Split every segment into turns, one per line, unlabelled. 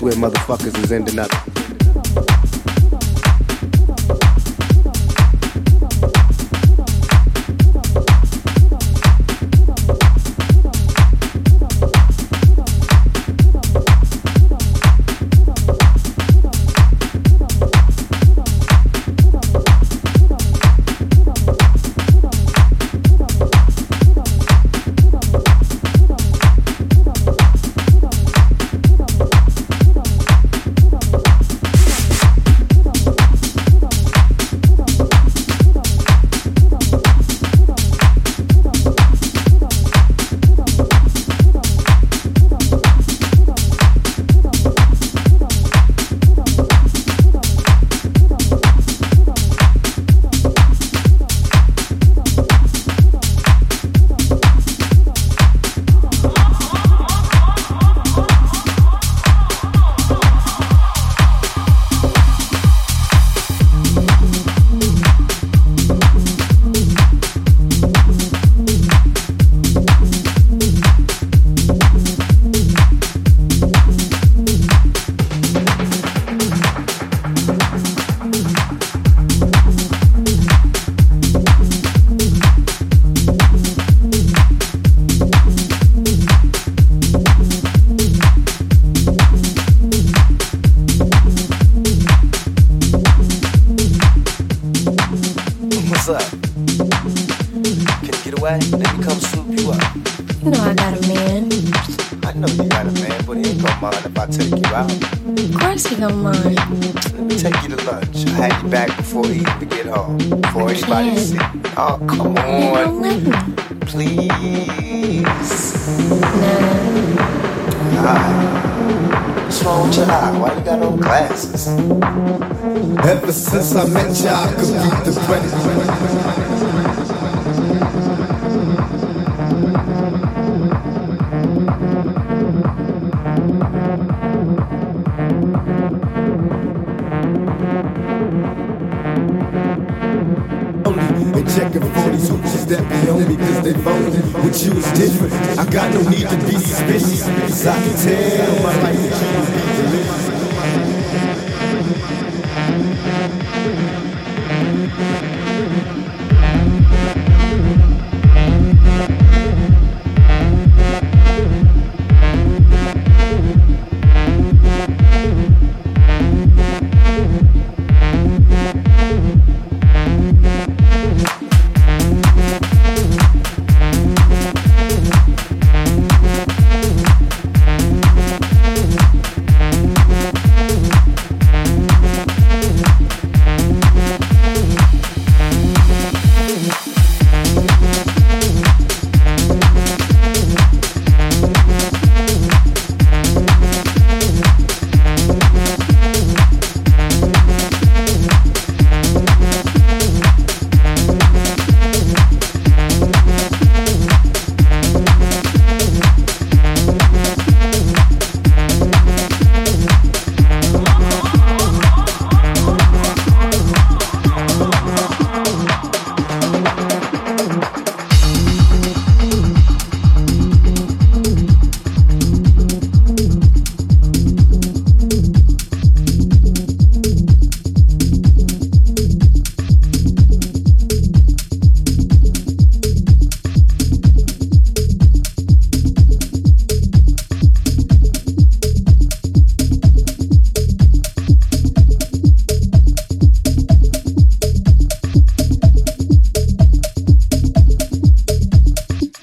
Where motherfuckers is ending up.
Of course he don't mind.
Let me take you to lunch. I had you back before you even get home. Before anybody
can't.
see. Oh, come
You don't
on.
let me.
Please.
Nah. Ah.
What's wrong with your eye? Why you got no glasses?
Ever since I met you, I could beat the predator. Phony. You is different. I got no need to be suspicious. Cause I can tell my life with you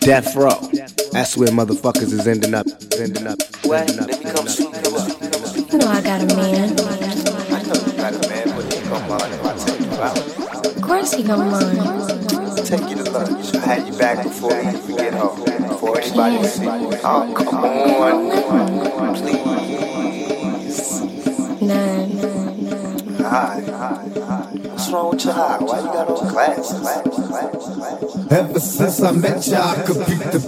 Death row. That's where motherfuckers is ending up. Is ending up. is ending up, ending up, ending
you
up,
up.
ending up.
You know I got a man.
I know you got a man, but he ain't gonna mind if I take you out.
Of course he don't mind.
Take you to lunch. I had you back before you even get home. Before anybody see. Oh, come on. Please.
Nah, nah,
What's wrong with your eye? Why you got no glasses?
Ever since I met ya, I could beat the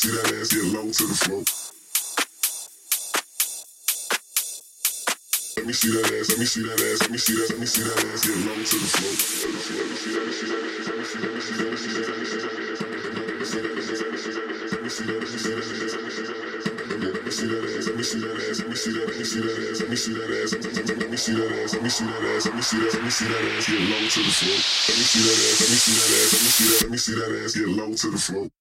see that ass get low to the floor. Let me see that ass, let me see that ass, let me see that, let me see that ass get low to the floor. Let me see, let me see, let me see, let me see, let me see, let me see, let me see, let me see, let me see that ass get low to the floor.